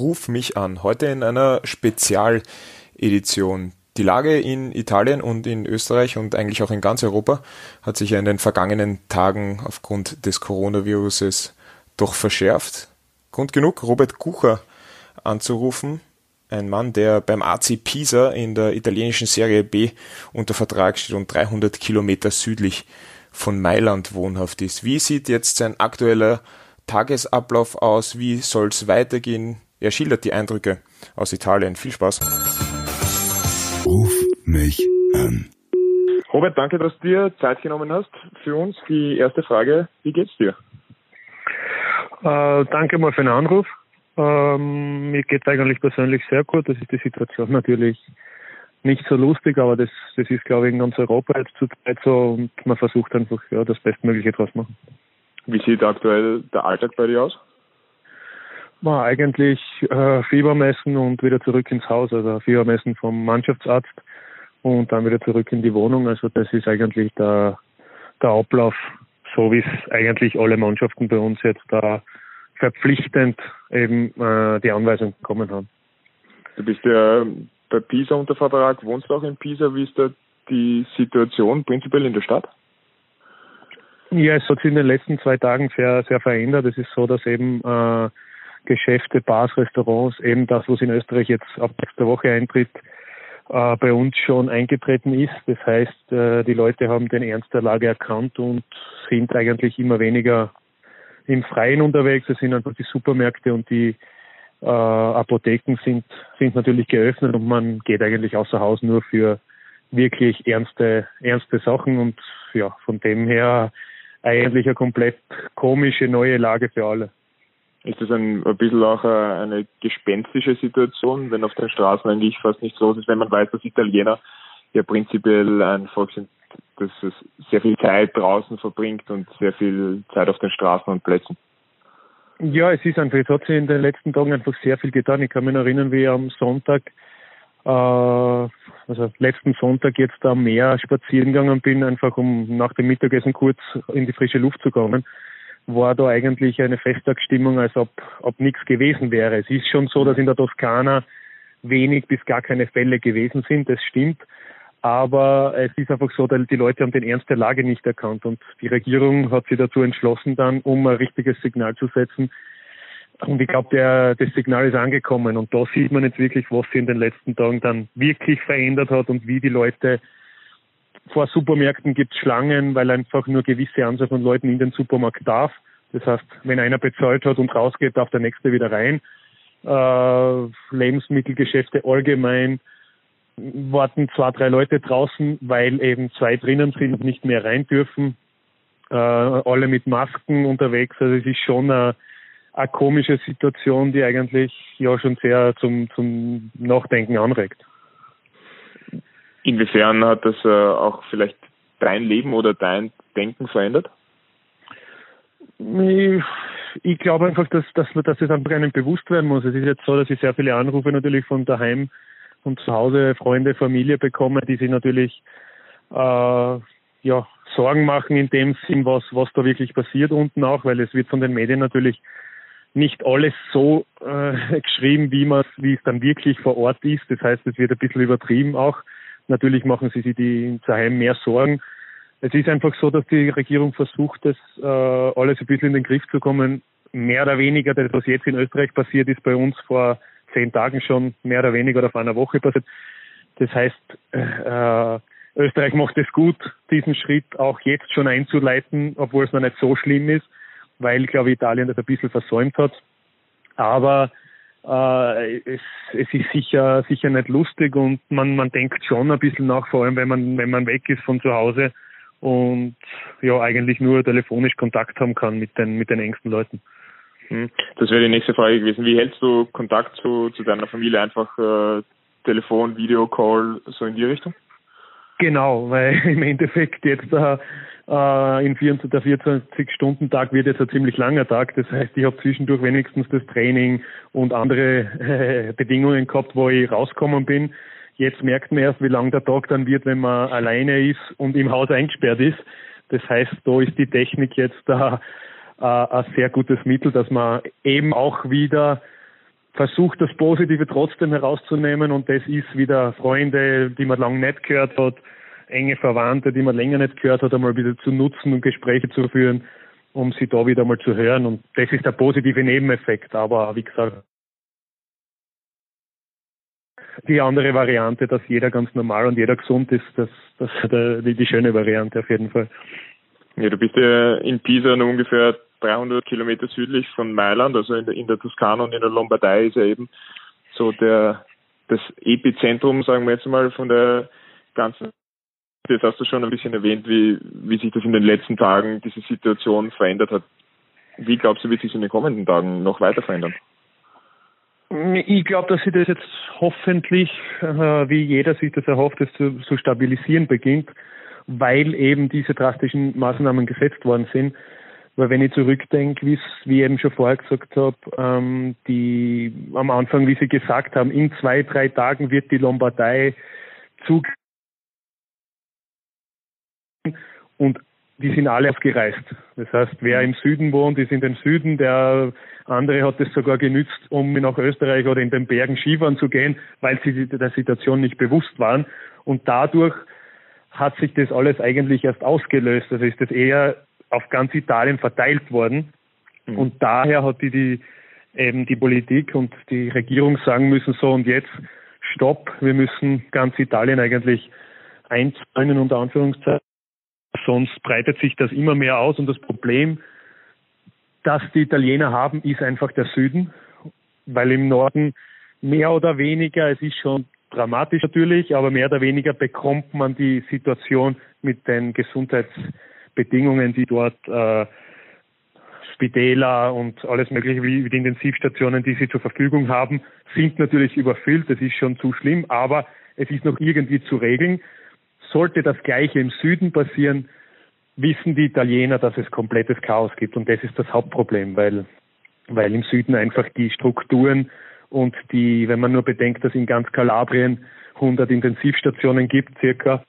Ruf mich an. Heute in einer Spezialedition. Die Lage in Italien und in Österreich und eigentlich auch in ganz Europa hat sich ja in den vergangenen Tagen aufgrund des Coronaviruses doch verschärft. Grund genug, Robert Kucher anzurufen. Ein Mann, der beim AC Pisa in der italienischen Serie B unter Vertrag steht und 300 Kilometer südlich von Mailand wohnhaft ist. Wie sieht jetzt sein aktueller Tagesablauf aus? Wie soll es weitergehen? Er schildert die Eindrücke aus Italien. Viel Spaß. Ruf mich an. Robert, danke, dass du dir Zeit genommen hast für uns. Die erste Frage, wie geht's dir? Äh, danke mal für den Anruf. Ähm, mir geht es eigentlich persönlich sehr gut. Das ist die Situation natürlich nicht so lustig, aber das, das ist, glaube ich, in ganz Europa jetzt zurzeit so und man versucht einfach ja, das Bestmögliche draus machen. Wie sieht aktuell der Alltag bei dir aus? War eigentlich äh, Fiebermessen und wieder zurück ins Haus, also Fiebermessen vom Mannschaftsarzt und dann wieder zurück in die Wohnung. Also das ist eigentlich der, der Ablauf, so wie es eigentlich alle Mannschaften bei uns jetzt da verpflichtend eben äh, die Anweisung bekommen haben. Du bist ja bei Pisa unter Vertrag, wohnst du auch in Pisa. Wie ist da die Situation prinzipiell in der Stadt? Ja, es hat sich in den letzten zwei Tagen sehr, sehr verändert. Es ist so, dass eben äh, Geschäfte, Bars, Restaurants, eben das, was in Österreich jetzt ab nächster Woche eintritt, äh, bei uns schon eingetreten ist. Das heißt, äh, die Leute haben den Ernst der Lage erkannt und sind eigentlich immer weniger im Freien unterwegs. Es sind einfach die Supermärkte und die äh, Apotheken sind, sind natürlich geöffnet und man geht eigentlich außer Haus nur für wirklich ernste, ernste Sachen und ja, von dem her eigentlich eine komplett komische neue Lage für alle. Ist das ein, ein bisschen auch eine gespenstische Situation, wenn auf den Straßen eigentlich fast nichts los ist, wenn man weiß, dass Italiener ja prinzipiell ein Volk sind, das sehr viel Zeit draußen verbringt und sehr viel Zeit auf den Straßen und Plätzen? Ja, es ist einfach, es hat sich in den letzten Tagen einfach sehr viel getan. Ich kann mich erinnern, wie ich am Sonntag äh, also letzten Sonntag jetzt am Meer spazieren gegangen bin, einfach um nach dem Mittagessen kurz in die frische Luft zu kommen, war da eigentlich eine Festtagsstimmung, als ob, ob nichts gewesen wäre. Es ist schon so, dass in der Toskana wenig bis gar keine Fälle gewesen sind, das stimmt. Aber es ist einfach so, die Leute haben den Ernst der Lage nicht erkannt und die Regierung hat sich dazu entschlossen, dann, um ein richtiges Signal zu setzen, und ich glaube, das Signal ist angekommen. Und da sieht man jetzt wirklich, was sich in den letzten Tagen dann wirklich verändert hat und wie die Leute vor Supermärkten gibt Schlangen, weil einfach nur gewisse Anzahl von Leuten in den Supermarkt darf. Das heißt, wenn einer bezahlt hat und rausgeht, darf der nächste wieder rein. Äh, Lebensmittelgeschäfte allgemein warten zwei, drei Leute draußen, weil eben zwei drinnen sind und nicht mehr rein dürfen. Äh, alle mit Masken unterwegs. Also es ist schon eine eine komische Situation, die eigentlich ja schon sehr zum, zum Nachdenken anregt. Inwiefern hat das äh, auch vielleicht dein Leben oder dein Denken verändert? Ich, ich glaube einfach, dass, dass, dass es einfach einem bewusst werden muss. Es ist jetzt so, dass ich sehr viele Anrufe natürlich von daheim und zu Hause, Freunde, Familie bekomme, die sich natürlich äh, ja, Sorgen machen in dem Sinn, was, was da wirklich passiert unten auch, weil es wird von den Medien natürlich nicht alles so äh, geschrieben, wie man wie es dann wirklich vor Ort ist. Das heißt, es wird ein bisschen übertrieben auch. Natürlich machen sie sich die daheim mehr Sorgen. Es ist einfach so, dass die Regierung versucht, das äh, alles ein bisschen in den Griff zu kommen. Mehr oder weniger, das was jetzt in Österreich passiert ist, bei uns vor zehn Tagen schon mehr oder weniger oder vor einer Woche passiert. Das heißt, äh, Österreich macht es gut, diesen Schritt auch jetzt schon einzuleiten, obwohl es noch nicht so schlimm ist weil, glaube ich, Italien das ein bisschen versäumt hat. Aber äh, es, es ist sicher, sicher nicht lustig und man, man denkt schon ein bisschen nach, vor allem wenn man, wenn man weg ist von zu Hause und ja eigentlich nur telefonisch Kontakt haben kann mit den, mit den engsten Leuten. Hm. Das wäre die nächste Frage gewesen. Wie hältst du Kontakt zu, zu deiner Familie? Einfach äh, Telefon, Videocall, so in die Richtung? Genau, weil im Endeffekt jetzt äh, äh, in 24, der 24-Stunden-Tag wird jetzt ein ziemlich langer Tag. Das heißt, ich habe zwischendurch wenigstens das Training und andere äh, Bedingungen gehabt, wo ich rausgekommen bin. Jetzt merkt man erst, wie lang der Tag dann wird, wenn man alleine ist und im Haus eingesperrt ist. Das heißt, da ist die Technik jetzt da äh, ein sehr gutes Mittel, dass man eben auch wieder versucht, das Positive trotzdem herauszunehmen und das ist wieder Freunde, die man lange nicht gehört hat, enge Verwandte, die man länger nicht gehört hat, einmal wieder zu nutzen und Gespräche zu führen, um sie da wieder mal zu hören und das ist der positive Nebeneffekt, aber wie gesagt, die andere Variante, dass jeder ganz normal und jeder gesund ist, das, das ist die, die schöne Variante auf jeden Fall. Ja, du bist ja in Pisa nur ungefähr 300 Kilometer südlich von Mailand, also in der, in der Toskana und in der Lombardei ist ja eben so der das Epizentrum, sagen wir jetzt mal, von der ganzen. Jetzt hast du schon ein bisschen erwähnt, wie, wie sich das in den letzten Tagen, diese Situation verändert hat. Wie glaubst du, wird sich in den kommenden Tagen noch weiter verändern? Ich glaube, dass sie das jetzt hoffentlich, äh, wie jeder sich das erhofft, das zu, zu stabilisieren beginnt, weil eben diese drastischen Maßnahmen gesetzt worden sind. Weil wenn ich zurückdenke, wie ich eben schon vorher gesagt habe, ähm, die am Anfang, wie Sie gesagt haben, in zwei, drei Tagen wird die Lombardei zu und die sind alle aufgereist. Das heißt, wer im Süden wohnt, ist in den Süden, der andere hat es sogar genützt, um nach Österreich oder in den Bergen Skifahren zu gehen, weil sie der Situation nicht bewusst waren. Und dadurch hat sich das alles eigentlich erst ausgelöst. Also ist das eher auf ganz Italien verteilt worden. Mhm. Und daher hat die, die eben die Politik und die Regierung sagen müssen, so und jetzt stopp, wir müssen ganz Italien eigentlich einzäunen unter Anführungszeichen Sonst breitet sich das immer mehr aus und das Problem, das die Italiener haben, ist einfach der Süden, weil im Norden mehr oder weniger, es ist schon dramatisch natürlich, aber mehr oder weniger bekommt man die Situation mit den Gesundheitsbedingungen, die dort äh, Spitäler und alles mögliche wie, wie die Intensivstationen, die sie zur Verfügung haben, sind natürlich überfüllt. Das ist schon zu schlimm, aber es ist noch irgendwie zu regeln. Sollte das Gleiche im Süden passieren, wissen die Italiener, dass es komplettes Chaos gibt. Und das ist das Hauptproblem, weil, weil im Süden einfach die Strukturen und die, wenn man nur bedenkt, dass in ganz Kalabrien 100 Intensivstationen gibt, circa,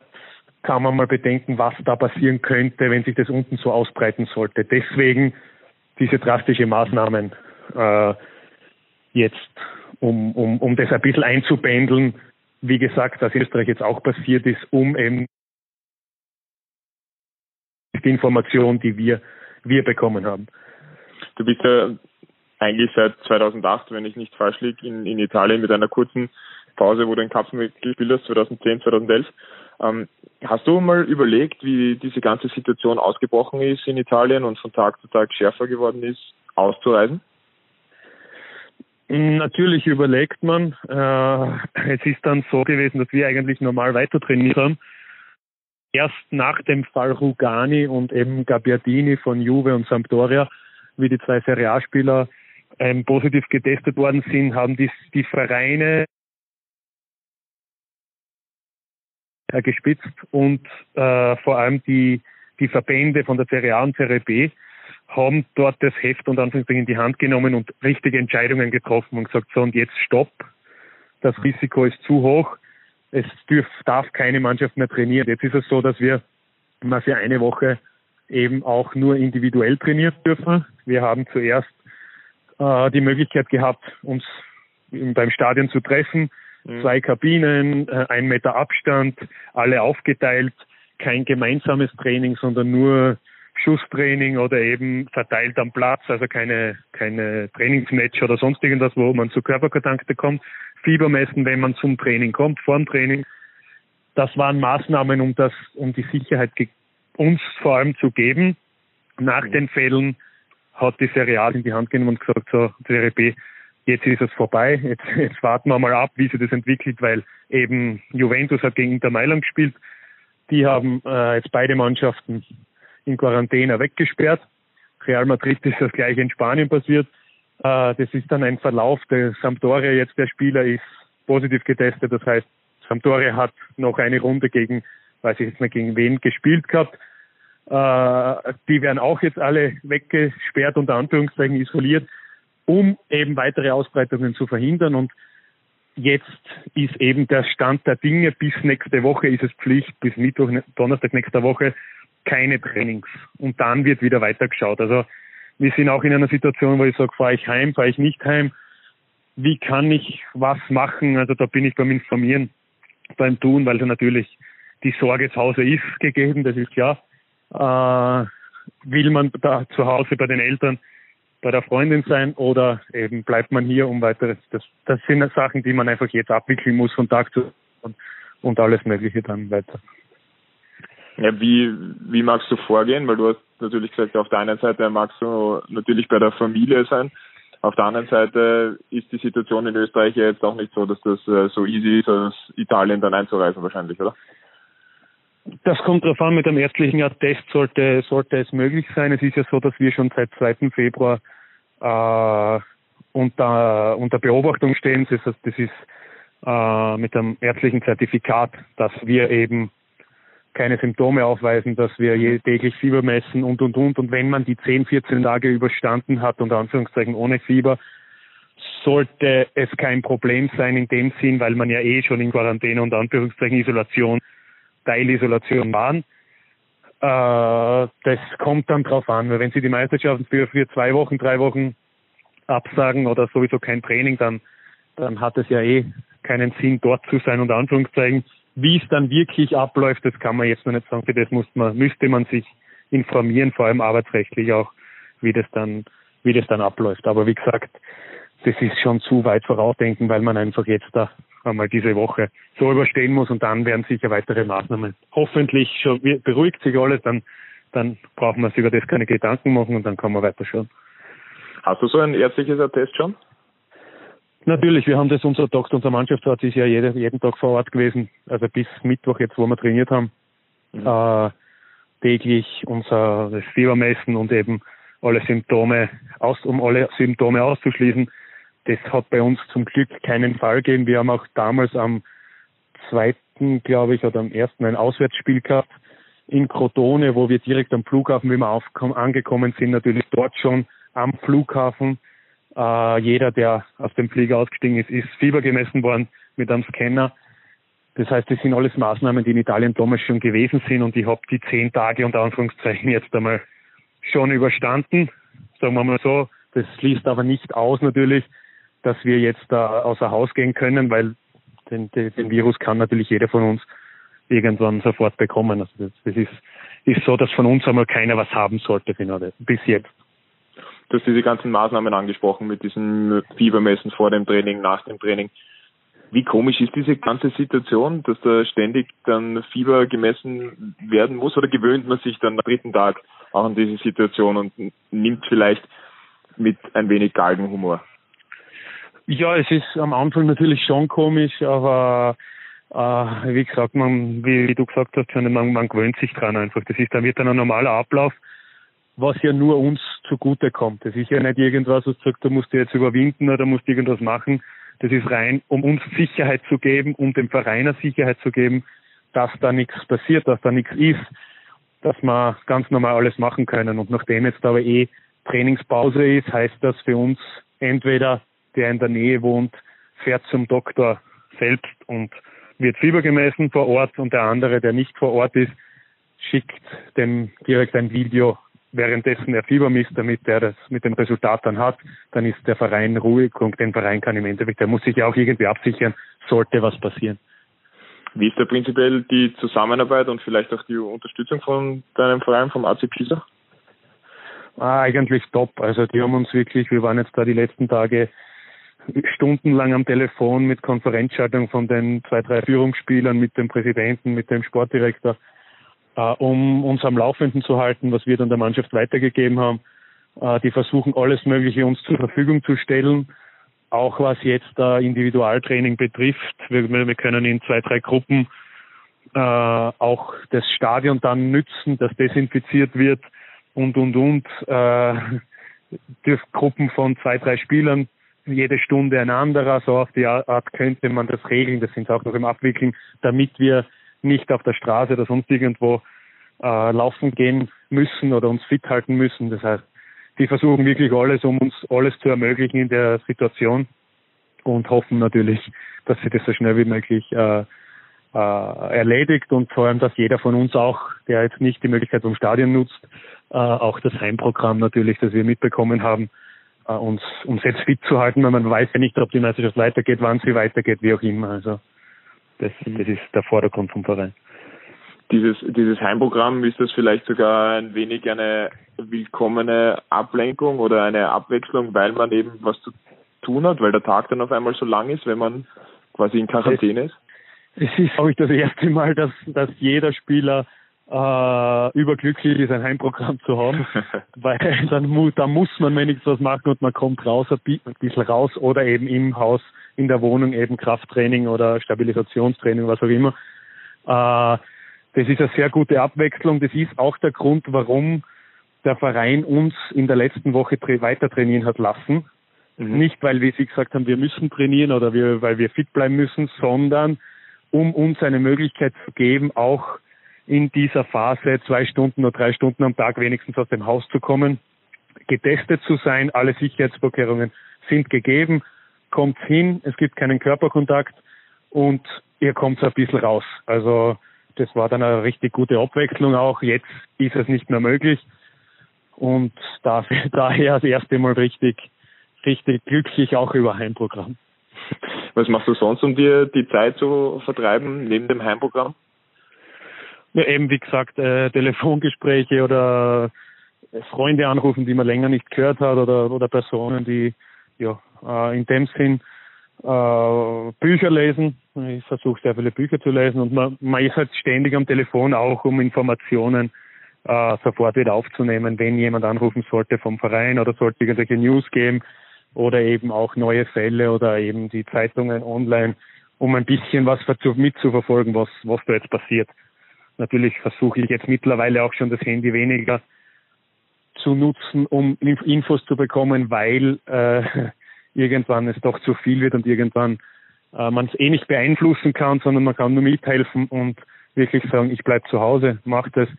kann man mal bedenken, was da passieren könnte, wenn sich das unten so ausbreiten sollte. Deswegen diese drastische Maßnahmen äh, jetzt, um, um, um das ein bisschen einzupendeln, wie gesagt, in Österreich jetzt auch passiert ist, um eben die Information, die wir, wir bekommen haben. Du bist ja eigentlich seit 2008, wenn ich nicht falsch liege, in, in Italien mit einer kurzen Pause, wo du in Kapfen gespielt hast, 2010, 2011. Ähm, hast du mal überlegt, wie diese ganze Situation ausgebrochen ist in Italien und von Tag zu Tag schärfer geworden ist, auszureisen? Natürlich überlegt man. Äh, es ist dann so gewesen, dass wir eigentlich normal weiter trainiert haben. Erst nach dem Fall Rugani und eben Gabbiadini von Juve und Sampdoria, wie die zwei Serie A-Spieler ähm, positiv getestet worden sind, haben die, die Vereine gespitzt und äh, vor allem die, die Verbände von der Serie A und Serie B haben dort das Heft und Anführungszeichen in die Hand genommen und richtige Entscheidungen getroffen und gesagt, so und jetzt stopp, das Risiko ist zu hoch, es dürf, darf keine Mannschaft mehr trainieren. Jetzt ist es so, dass wir mal für eine Woche eben auch nur individuell trainiert dürfen. Wir haben zuerst äh, die Möglichkeit gehabt, uns beim Stadion zu treffen, mhm. zwei Kabinen, äh, ein Meter Abstand, alle aufgeteilt, kein gemeinsames Training, sondern nur Schusstraining oder eben verteilt am Platz, also keine, keine Trainingsmatch oder sonst irgendwas, wo man zu Körperkontakt bekommt. Fieber messen, wenn man zum Training kommt, vor dem Training. Das waren Maßnahmen, um das, um die Sicherheit uns vor allem zu geben. Nach den Fällen hat die Serie A in die Hand genommen und gesagt, so, Serie B, jetzt ist es vorbei, jetzt, jetzt warten wir mal ab, wie sich das entwickelt, weil eben Juventus hat gegen Inter Mailand gespielt. Die haben äh, jetzt beide Mannschaften in Quarantäne weggesperrt. Real Madrid ist das gleiche in Spanien passiert. Äh, das ist dann ein Verlauf. Der Sampdoria jetzt der Spieler ist positiv getestet. Das heißt, Sampdoria hat noch eine Runde gegen, weiß ich jetzt nicht gegen wen, gespielt gehabt. Äh, die werden auch jetzt alle weggesperrt, unter Anführungszeichen isoliert, um eben weitere Ausbreitungen zu verhindern. Und jetzt ist eben der Stand der Dinge. Bis nächste Woche ist es Pflicht, bis Mittwoch, Donnerstag nächster Woche keine Trainings. Und dann wird wieder weitergeschaut. Also wir sind auch in einer Situation, wo ich sage, fahre ich heim, fahre ich nicht heim. wie kann ich was machen? Also da bin ich beim Informieren, beim Tun, weil da natürlich die Sorge zu Hause ist gegeben, das ist klar. Äh, will man da zu Hause bei den Eltern, bei der Freundin sein oder eben bleibt man hier um weiteres? Das, das sind Sachen, die man einfach jetzt abwickeln muss von Tag zu Tag und alles Mögliche dann weiter. Ja, wie, wie magst du vorgehen? Weil du hast natürlich gesagt, auf der einen Seite magst du natürlich bei der Familie sein. Auf der anderen Seite ist die Situation in Österreich ja jetzt auch nicht so, dass das äh, so easy ist, aus Italien dann einzureisen wahrscheinlich, oder? Das kommt darauf an, mit dem ärztlichen Attest sollte, sollte es möglich sein. Es ist ja so, dass wir schon seit 2. Februar äh, unter, unter Beobachtung stehen. Das heißt, das ist äh, mit einem ärztlichen Zertifikat, dass wir eben keine Symptome aufweisen, dass wir täglich Fieber messen und, und, und. Und wenn man die 10, 14 Tage überstanden hat, unter Anführungszeichen ohne Fieber, sollte es kein Problem sein in dem Sinn, weil man ja eh schon in Quarantäne und Anführungszeichen Isolation, Teilisolation waren. Äh, das kommt dann drauf an, weil wenn Sie die Meisterschaften für, für zwei Wochen, drei Wochen absagen oder sowieso kein Training, dann, dann hat es ja eh keinen Sinn, dort zu sein, unter Anführungszeichen. Wie es dann wirklich abläuft, das kann man jetzt noch nicht sagen. Für das muss man, müsste man sich informieren, vor allem arbeitsrechtlich auch, wie das dann, wie das dann abläuft. Aber wie gesagt, das ist schon zu weit vorausdenken, weil man einfach jetzt da einmal diese Woche so überstehen muss und dann werden sicher weitere Maßnahmen. Hoffentlich schon beruhigt sich alles, dann, dann brauchen wir sich über das keine Gedanken machen und dann kann man weiter schauen. Hast du so ein ärztliches Attest schon? Natürlich, wir haben das, unser Doktor, unser Mannschaftsarzt ist ja jede, jeden Tag vor Ort gewesen, also bis Mittwoch jetzt, wo wir trainiert haben, mhm. äh, täglich unser Fieber messen und eben alle Symptome aus, um alle Symptome auszuschließen. Das hat bei uns zum Glück keinen Fall gegeben. Wir haben auch damals am zweiten, glaube ich, oder am ersten ein Auswärtsspiel gehabt in Crotone, wo wir direkt am Flughafen, wie wir angekommen sind, natürlich dort schon am Flughafen äh, jeder, der aus dem Flieger ausgestiegen ist, ist Fieber gemessen worden mit einem Scanner. Das heißt, das sind alles Maßnahmen, die in Italien damals schon gewesen sind und ich habe die zehn Tage unter Anführungszeichen jetzt einmal schon überstanden. Sagen wir mal so. Das schließt aber nicht aus natürlich, dass wir jetzt da außer Haus gehen können, weil den, den, den Virus kann natürlich jeder von uns irgendwann sofort bekommen. Also das, das ist, ist so, dass von uns einmal keiner was haben sollte, bis jetzt. Du hast diese ganzen Maßnahmen angesprochen mit diesem Fiebermessen vor dem Training, nach dem Training. Wie komisch ist diese ganze Situation, dass da ständig dann Fieber gemessen werden muss oder gewöhnt man sich dann am dritten Tag auch an diese Situation und nimmt vielleicht mit ein wenig Galgenhumor? Ja, es ist am Anfang natürlich schon komisch, aber äh, wie gesagt, man, wie, wie, du gesagt hast, man, man gewöhnt sich dran einfach. Das ist dann wird dann ein normaler Ablauf was ja nur uns zugute kommt. Das ist ja nicht irgendwas, was sagt, da musst du jetzt überwinden oder musst irgendwas machen. Das ist rein, um uns Sicherheit zu geben, um dem Vereiner Sicherheit zu geben, dass da nichts passiert, dass da nichts ist, dass wir ganz normal alles machen können. Und nachdem jetzt aber eh Trainingspause ist, heißt das für uns entweder der in der Nähe wohnt, fährt zum Doktor selbst und wird Fieber gemessen vor Ort und der andere, der nicht vor Ort ist, schickt dem direkt ein Video währenddessen er Fieber misst, damit er das mit dem Resultat dann hat, dann ist der Verein ruhig und den Verein kann im Endeffekt, der muss sich ja auch irgendwie absichern, sollte was passieren. Wie ist da prinzipiell die Zusammenarbeit und vielleicht auch die Unterstützung von deinem Verein, vom AC Pisa? Ah, eigentlich top. Also die haben uns wirklich, wir waren jetzt da die letzten Tage stundenlang am Telefon mit Konferenzschaltung von den zwei, drei Führungsspielern, mit dem Präsidenten, mit dem Sportdirektor äh, um uns am Laufenden zu halten, was wir dann der Mannschaft weitergegeben haben. Äh, die versuchen alles Mögliche uns zur Verfügung zu stellen, auch was jetzt äh, Individualtraining betrifft. Wir, wir können in zwei, drei Gruppen äh, auch das Stadion dann nützen, das desinfiziert wird und, und, und. Äh, Gruppen von zwei, drei Spielern jede Stunde ein anderer. So auf die Art könnte man das regeln. Das sind auch noch im Abwickeln, damit wir nicht auf der Straße oder sonst irgendwo äh, laufen gehen müssen oder uns fit halten müssen. Das heißt, die versuchen wirklich alles, um uns alles zu ermöglichen in der Situation und hoffen natürlich, dass sie das so schnell wie möglich äh, äh, erledigt und vor allem, dass jeder von uns auch, der jetzt nicht die Möglichkeit vom Stadion nutzt, äh, auch das Heimprogramm natürlich, das wir mitbekommen haben, äh, uns, uns jetzt fit zu halten, weil man weiß ja nicht, ob die Meisterschaft weitergeht, wann sie weitergeht, wie auch immer. Also das, das ist der Vordergrund vom Verein. Dieses, dieses Heimprogramm, ist das vielleicht sogar ein wenig eine willkommene Ablenkung oder eine Abwechslung, weil man eben was zu tun hat, weil der Tag dann auf einmal so lang ist, wenn man quasi in Quarantäne ist? Es ist, glaube ich, das erste Mal, dass, dass jeder Spieler äh, überglücklich ist, ein Heimprogramm zu haben, weil dann, mu dann muss man wenigstens was machen und man kommt raus, ein bisschen raus oder eben im Haus, in der Wohnung eben Krafttraining oder Stabilisationstraining, was auch immer. Äh, das ist eine sehr gute Abwechslung. Das ist auch der Grund, warum der Verein uns in der letzten Woche weiter trainieren hat lassen. Mhm. Nicht, weil wir sie gesagt haben, wir müssen trainieren oder wir, weil wir fit bleiben müssen, sondern um uns eine Möglichkeit zu geben, auch in dieser Phase zwei Stunden oder drei Stunden am Tag wenigstens aus dem Haus zu kommen, getestet zu sein, alle Sicherheitsvorkehrungen sind gegeben, kommt hin, es gibt keinen Körperkontakt und ihr kommt ein bisschen raus. Also das war dann eine richtig gute Abwechslung auch. Jetzt ist es nicht mehr möglich und dafür, daher das erste Mal richtig, richtig glücklich auch über Heimprogramm. Was machst du sonst, um dir die Zeit zu vertreiben neben dem Heimprogramm? Ja, eben wie gesagt, äh, Telefongespräche oder äh, Freunde anrufen, die man länger nicht gehört hat oder, oder Personen, die ja äh, in dem Sinn äh, Bücher lesen. Ich versuche sehr viele Bücher zu lesen und man, man ist halt ständig am Telefon auch, um Informationen äh, sofort wieder aufzunehmen, wenn jemand anrufen sollte vom Verein oder sollte irgendwelche News geben oder eben auch neue Fälle oder eben die Zeitungen online, um ein bisschen was mitzuverfolgen, was, was da jetzt passiert. Natürlich versuche ich jetzt mittlerweile auch schon das Handy weniger zu nutzen, um Infos zu bekommen, weil äh, irgendwann es doch zu viel wird und irgendwann äh, man es eh nicht beeinflussen kann, sondern man kann nur mithelfen und wirklich sagen, ich bleib zu Hause, mach das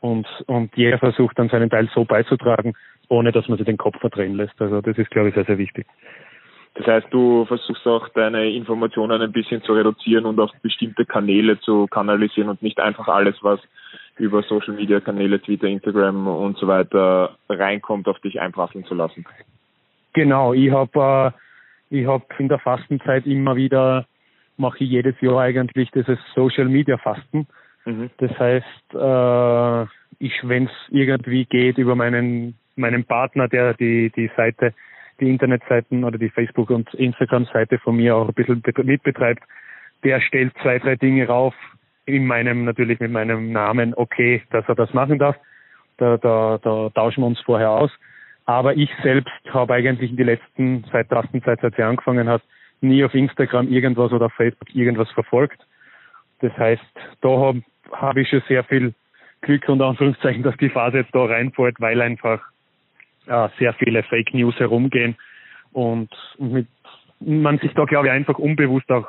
und, und jeder versucht dann seinen Teil so beizutragen, ohne dass man sich den Kopf verdrehen lässt. Also das ist, glaube ich, sehr, sehr wichtig. Das heißt, du versuchst auch deine Informationen ein bisschen zu reduzieren und auf bestimmte Kanäle zu kanalisieren und nicht einfach alles, was über Social Media Kanäle, Twitter, Instagram und so weiter reinkommt, auf dich einprasseln zu lassen. Genau, ich habe äh, ich habe in der Fastenzeit immer wieder mache ich jedes Jahr eigentlich dieses Social Media Fasten. Mhm. Das heißt, äh, ich, wenn es irgendwie geht, über meinen meinen Partner, der die die Seite die Internetseiten oder die Facebook- und Instagram-Seite von mir auch ein bisschen mitbetreibt, der stellt zwei, drei Dinge rauf, in meinem, natürlich mit meinem Namen, okay, dass er das machen darf. Da, da, da tauschen wir uns vorher aus. Aber ich selbst habe eigentlich in die letzten, seit der ersten Zeit, seit sie angefangen hat, nie auf Instagram irgendwas oder auf Facebook irgendwas verfolgt. Das heißt, da habe hab ich schon sehr viel Glück und Anführungszeichen, dass die Phase jetzt da reinfällt, weil einfach äh, sehr viele Fake News herumgehen und mit, man sich da, glaube ich, einfach unbewusst auch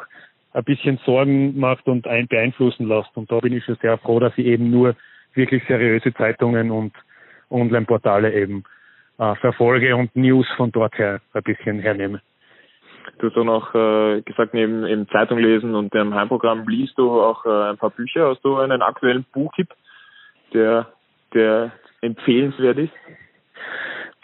ein bisschen Sorgen macht und ein beeinflussen lässt. Und da bin ich schon sehr froh, dass ich eben nur wirklich seriöse Zeitungen und Online-Portale eben äh, verfolge und News von dort her ein bisschen hernehme. Du hast auch noch äh, gesagt, neben eben Zeitung lesen und dem Heimprogramm liest du auch äh, ein paar Bücher. Hast du einen aktuellen Buchtipp, der, der empfehlenswert ist?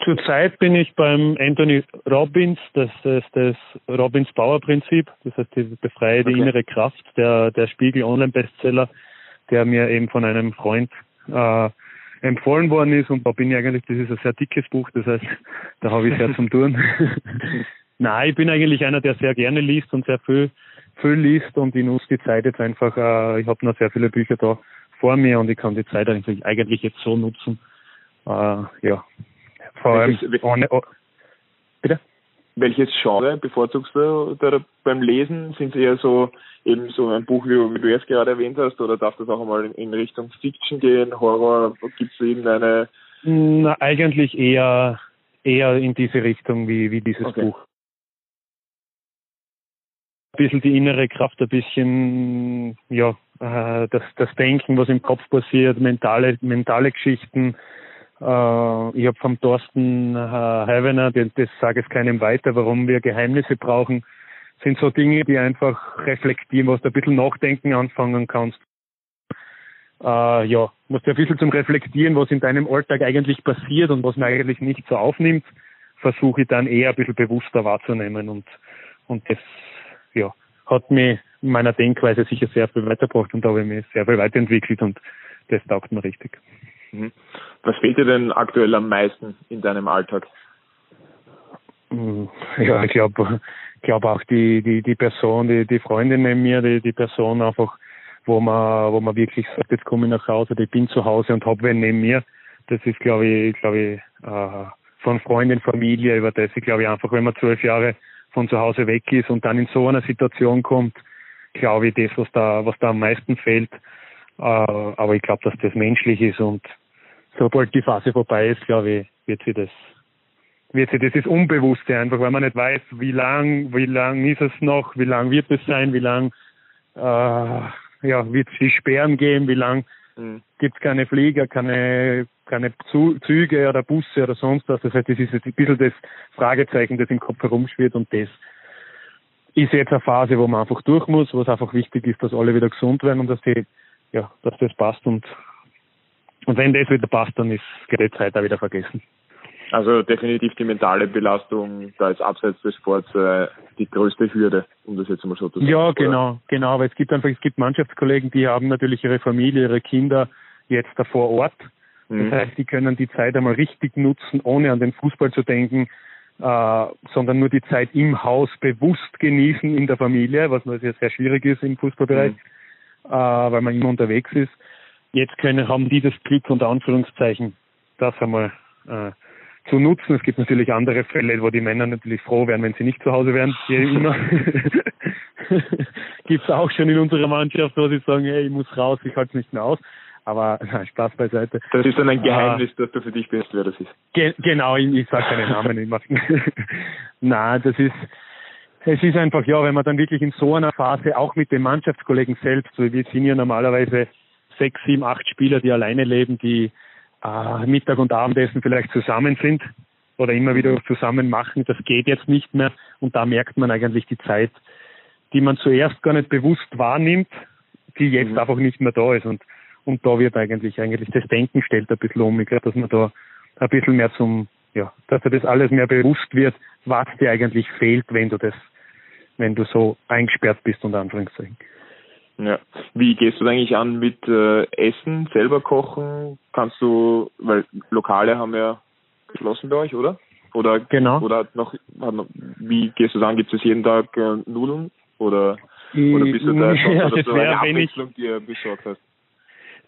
Zurzeit bin ich beim Anthony Robbins, das ist das Robbins Power Prinzip, das heißt die befreie okay. innere Kraft, der, der Spiegel Online Bestseller, der mir eben von einem Freund äh, empfohlen worden ist und da bin ich eigentlich, das ist ein sehr dickes Buch, das heißt, da habe ich sehr zum tun. Nein, ich bin eigentlich einer, der sehr gerne liest und sehr viel, viel liest und ich nutze die Zeit jetzt einfach, äh, ich habe noch sehr viele Bücher da vor mir und ich kann die Zeit eigentlich, eigentlich jetzt so nutzen. Äh, ja, vor allem ohne, oh, bitte? Welches Genre bevorzugst du da beim Lesen? Sind es eher so eben so ein Buch, wie, du jetzt gerade erwähnt hast, oder darf das auch einmal in, Richtung Fiction gehen, Horror? Gibt es irgendeine? Na, eigentlich eher eher in diese Richtung wie, wie dieses okay. Buch. Ein bisschen die innere Kraft, ein bisschen ja äh, das, das Denken, was im Kopf passiert, mentale mentale Geschichten ich habe vom Thorsten äh, Heivener, das, das sage ich keinem weiter, warum wir Geheimnisse brauchen, sind so Dinge, die einfach reflektieren, was du ein bisschen nachdenken anfangen kannst. Äh, ja, musst du ein bisschen zum Reflektieren, was in deinem Alltag eigentlich passiert und was man eigentlich nicht so aufnimmt. versuche ich dann eher ein bisschen bewusster wahrzunehmen und, und das, ja, hat mich in meiner Denkweise sicher sehr viel weitergebracht und da habe ich mich sehr viel weiterentwickelt und das taugt mir richtig. Mhm. Was fehlt dir denn aktuell am meisten in deinem Alltag? Mm, ja, ich glaube, glaube auch die, die, die Person, die, die Freundin neben mir, die, die Person einfach, wo man, wo man wirklich sagt, jetzt komme ich nach Hause, ich bin zu Hause und habe wen neben mir. Das ist, glaube ich, glaube ich, äh, von Freundin, Familie über das. Ich glaube einfach, wenn man zwölf Jahre von zu Hause weg ist und dann in so einer Situation kommt, glaube ich, das, was da, was da am meisten fehlt. Äh, aber ich glaube, dass das menschlich ist und sobald die Phase vorbei ist, glaube ich, wird sie das, wird sie, das ist Unbewusste einfach, weil man nicht weiß, wie lang, wie lang ist es noch, wie lang wird es sein, wie lang, äh, ja, wird es die Sperren geben, wie lang mhm. gibt es keine Flieger, keine, keine Züge oder Busse oder sonst was. Das heißt, das ist ein bisschen das Fragezeichen, das im Kopf herumschwirrt und das ist jetzt eine Phase, wo man einfach durch muss, wo es einfach wichtig ist, dass alle wieder gesund werden und dass die, ja, dass das passt und und wenn das wieder passt, dann ist die Zeit auch wieder vergessen. Also definitiv die mentale Belastung, da ist abseits des Sports äh, die größte Hürde, um das jetzt mal so zu sagen. Ja, genau, oder? genau. Aber es gibt einfach, es gibt Mannschaftskollegen, die haben natürlich ihre Familie, ihre Kinder jetzt da vor Ort. Das mhm. heißt, die können die Zeit einmal richtig nutzen, ohne an den Fußball zu denken, äh, sondern nur die Zeit im Haus bewusst genießen in der Familie, was natürlich sehr schwierig ist im Fußballbereich, mhm. äh, weil man immer unterwegs ist. Jetzt können, haben die das Glück unter Anführungszeichen, das einmal äh, zu nutzen. Es gibt natürlich andere Fälle, wo die Männer natürlich froh wären, wenn sie nicht zu Hause wären. Gibt es auch schon in unserer Mannschaft, wo sie sagen, hey, ich muss raus, ich halte es nicht mehr aus. Aber na, Spaß beiseite. Das ist dann ein Geheimnis, uh, dass du für dich bist, wer das ist. Ge genau, ich, ich sage keinen Namen. Ich mach, na, das ist es ist einfach, ja, wenn man dann wirklich in so einer Phase, auch mit den Mannschaftskollegen selbst, so wir sind ja normalerweise sechs, sieben, acht Spieler, die alleine leben, die äh, Mittag und Abendessen vielleicht zusammen sind oder immer wieder zusammen machen. Das geht jetzt nicht mehr und da merkt man eigentlich die Zeit, die man zuerst gar nicht bewusst wahrnimmt, die jetzt mhm. einfach nicht mehr da ist und und da wird eigentlich eigentlich das Denken stellt ein bisschen um. Ich glaube, dass man da ein bisschen mehr zum ja, dass dir das alles mehr bewusst wird, was dir eigentlich fehlt, wenn du das, wenn du so eingesperrt bist, unter Anführungszeichen. Ja. Wie gehst du eigentlich an mit äh, Essen, selber kochen? Kannst du, weil Lokale haben ja geschlossen bei euch, oder? Oder genau. oder hat noch, hat noch wie gehst du an? Gibt es jeden Tag äh, Nudeln oder oder bist du da schon, ja, dass du eine Abwechslung dir besorgt hast?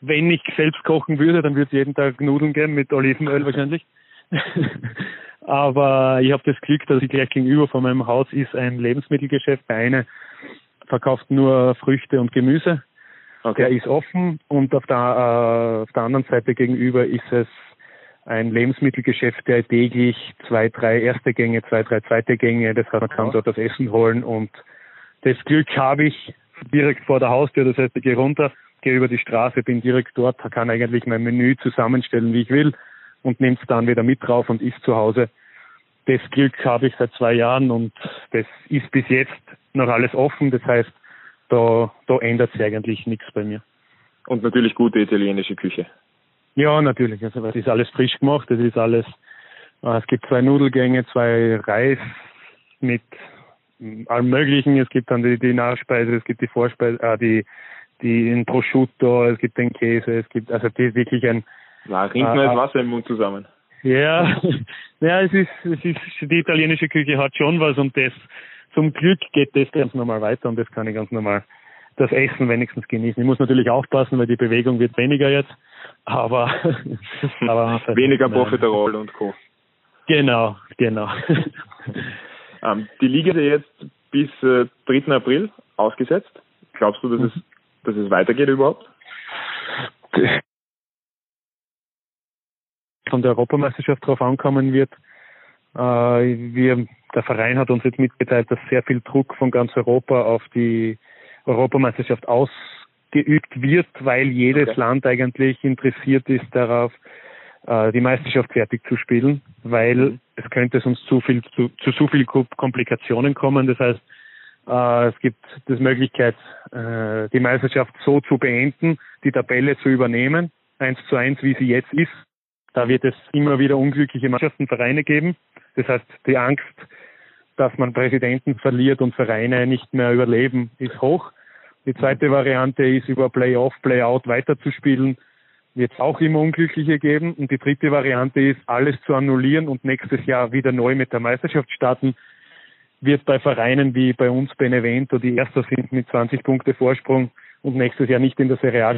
Wenn ich selbst kochen würde, dann würde es jeden Tag Nudeln geben mit Olivenöl wahrscheinlich. Aber ich habe das Glück, dass ich gleich gegenüber von meinem Haus ist ein Lebensmittelgeschäft. Der eine verkauft nur Früchte und Gemüse. Okay. Der ist offen und auf der, äh, auf der anderen Seite gegenüber ist es ein Lebensmittelgeschäft, der täglich zwei, drei erste Gänge, zwei, drei zweite Gänge, das heißt, man kann dort das Essen holen und das Glück habe ich direkt vor der Haustür, das heißt, ich gehe runter, gehe über die Straße, bin direkt dort, kann eigentlich mein Menü zusammenstellen, wie ich will und nehme es dann wieder mit drauf und isst zu Hause. Das Glück habe ich seit zwei Jahren und das ist bis jetzt noch alles offen. Das heißt, da, da ändert sich eigentlich nichts bei mir. Und natürlich gute italienische Küche. Ja, natürlich. Also es ist alles frisch gemacht. Es ist alles. Äh, es gibt zwei Nudelgänge, zwei Reis mit allem Möglichen. Es gibt dann die, die Nachspeise, es gibt die Vorspeise, äh, die die den Prosciutto, es gibt den Käse, es gibt also die wirklich ein. Na, rinnt mir äh, das Wasser im Mund zusammen. Ja, ja, es ist, es ist die italienische Küche hat schon was und das zum Glück geht das ganz normal weiter und das kann ich ganz normal das Essen wenigstens genießen. Ich muss natürlich aufpassen, weil die Bewegung wird weniger jetzt, aber, aber weniger Profiterol und Co. Genau, genau. ähm, die Liga ist ja jetzt bis äh, 3. April ausgesetzt. Glaubst du, dass mhm. es dass es weitergeht überhaupt? Von der Europameisterschaft drauf ankommen wird. Äh, wir der Verein hat uns jetzt mitgeteilt, dass sehr viel Druck von ganz Europa auf die Europameisterschaft ausgeübt wird, weil jedes okay. Land eigentlich interessiert ist darauf, äh, die Meisterschaft fertig zu spielen, weil mhm. es könnte sonst zu viel zu, zu so viel Komplikationen kommen. Das heißt, äh, es gibt die Möglichkeit, äh, die Meisterschaft so zu beenden, die Tabelle zu übernehmen, eins zu eins, wie sie jetzt ist. Da wird es immer wieder unglückliche Mannschaften, Vereine geben. Das heißt, die Angst, dass man Präsidenten verliert und Vereine nicht mehr überleben, ist hoch. Die zweite Variante ist, über Playoff, Playout weiterzuspielen. Wird es auch immer Unglückliche geben. Und die dritte Variante ist, alles zu annullieren und nächstes Jahr wieder neu mit der Meisterschaft starten. Wird bei Vereinen wie bei uns Benevento, die Erster sind mit 20 Punkte Vorsprung und nächstes Jahr nicht in der Serie A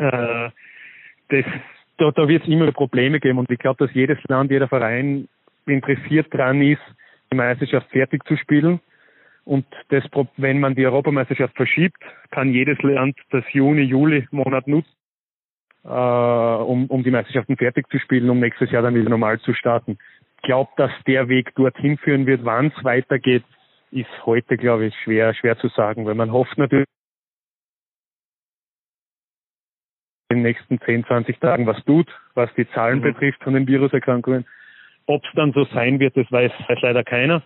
äh, das, da, da wird es immer Probleme geben und ich glaube, dass jedes Land, jeder Verein interessiert dran ist, die Meisterschaft fertig zu spielen. Und das, wenn man die Europameisterschaft verschiebt, kann jedes Land das Juni, Juli Monat nutzen, äh, um, um die Meisterschaften fertig zu spielen, um nächstes Jahr dann wieder normal zu starten. Ich glaube, dass der Weg dorthin führen wird, wann es weitergeht, ist heute, glaube ich, schwer, schwer zu sagen, weil man hofft natürlich, den nächsten 10, 20 Tagen was tut, was die Zahlen mhm. betrifft von den Viruserkrankungen. Ob es dann so sein wird, das weiß, weiß leider keiner.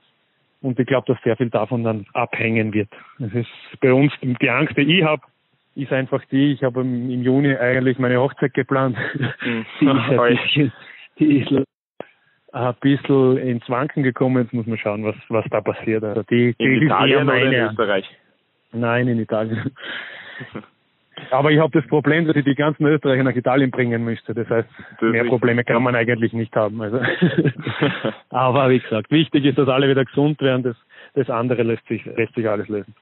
Und ich glaube, dass sehr viel davon dann abhängen wird. Es ist bei uns die Angst, die ich habe, ist einfach die, ich habe im Juni eigentlich meine Hochzeit geplant. Mhm. die, ist ein bisschen, die ist ein bisschen ins Wanken gekommen. Jetzt muss man schauen, was, was da passiert. Also die, in die Italien meine, oder in Österreich? Nein, in Italien. Aber ich habe das Problem, dass ich die ganzen Österreicher nach Italien bringen müsste. Das heißt, das mehr Probleme kann man eigentlich nicht haben. Also. Aber wie gesagt, wichtig ist, dass alle wieder gesund werden. Das, das andere lässt sich, lässt sich alles lösen.